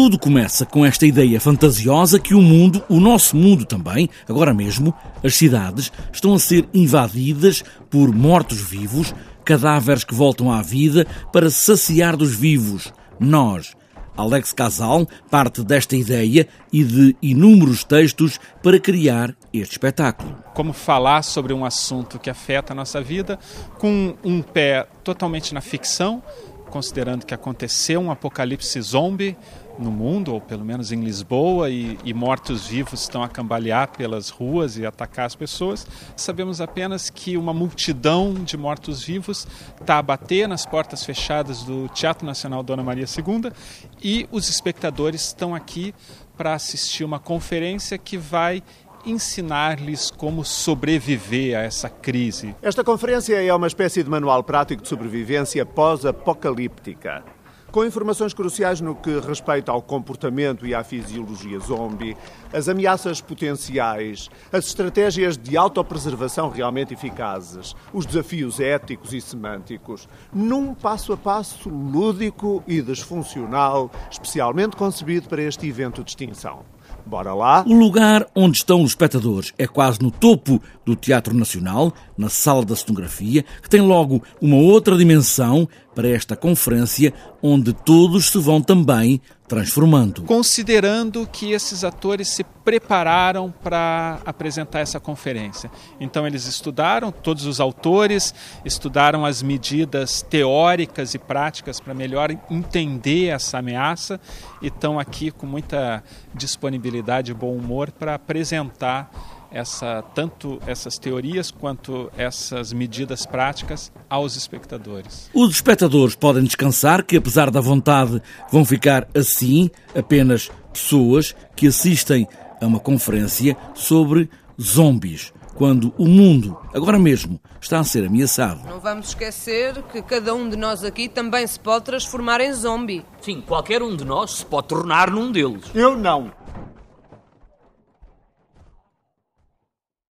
Tudo começa com esta ideia fantasiosa que o mundo, o nosso mundo também, agora mesmo, as cidades, estão a ser invadidas por mortos-vivos, cadáveres que voltam à vida para saciar dos vivos. Nós. Alex Casal parte desta ideia e de inúmeros textos para criar este espetáculo. Como falar sobre um assunto que afeta a nossa vida com um pé totalmente na ficção, considerando que aconteceu um apocalipse zombie no mundo, ou pelo menos em Lisboa, e, e mortos-vivos estão a cambalear pelas ruas e atacar as pessoas. Sabemos apenas que uma multidão de mortos-vivos está a bater nas portas fechadas do Teatro Nacional Dona Maria II e os espectadores estão aqui para assistir uma conferência que vai ensinar-lhes como sobreviver a essa crise. Esta conferência é uma espécie de manual prático de sobrevivência pós-apocalíptica. Com informações cruciais no que respeita ao comportamento e à fisiologia zombie, as ameaças potenciais, as estratégias de autopreservação realmente eficazes, os desafios éticos e semânticos, num passo a passo lúdico e disfuncional, especialmente concebido para este evento de extinção. Bora lá. O lugar onde estão os espectadores é quase no topo do Teatro Nacional, na sala da cenografia, que tem logo uma outra dimensão para esta conferência, onde todos se vão também transformando. Considerando que esses atores se prepararam para apresentar essa conferência. Então, eles estudaram, todos os autores estudaram as medidas teóricas e práticas para melhor entender essa ameaça e estão aqui com muita disponibilidade e bom humor para apresentar essa, tanto essas teorias quanto essas medidas práticas aos espectadores. Os espectadores podem descansar que, apesar da vontade, vão ficar assim apenas pessoas que assistem a uma conferência sobre zombies, quando o mundo, agora mesmo, está a ser ameaçado. Não vamos esquecer que cada um de nós aqui também se pode transformar em zombie. Sim, qualquer um de nós se pode tornar num deles. Eu não.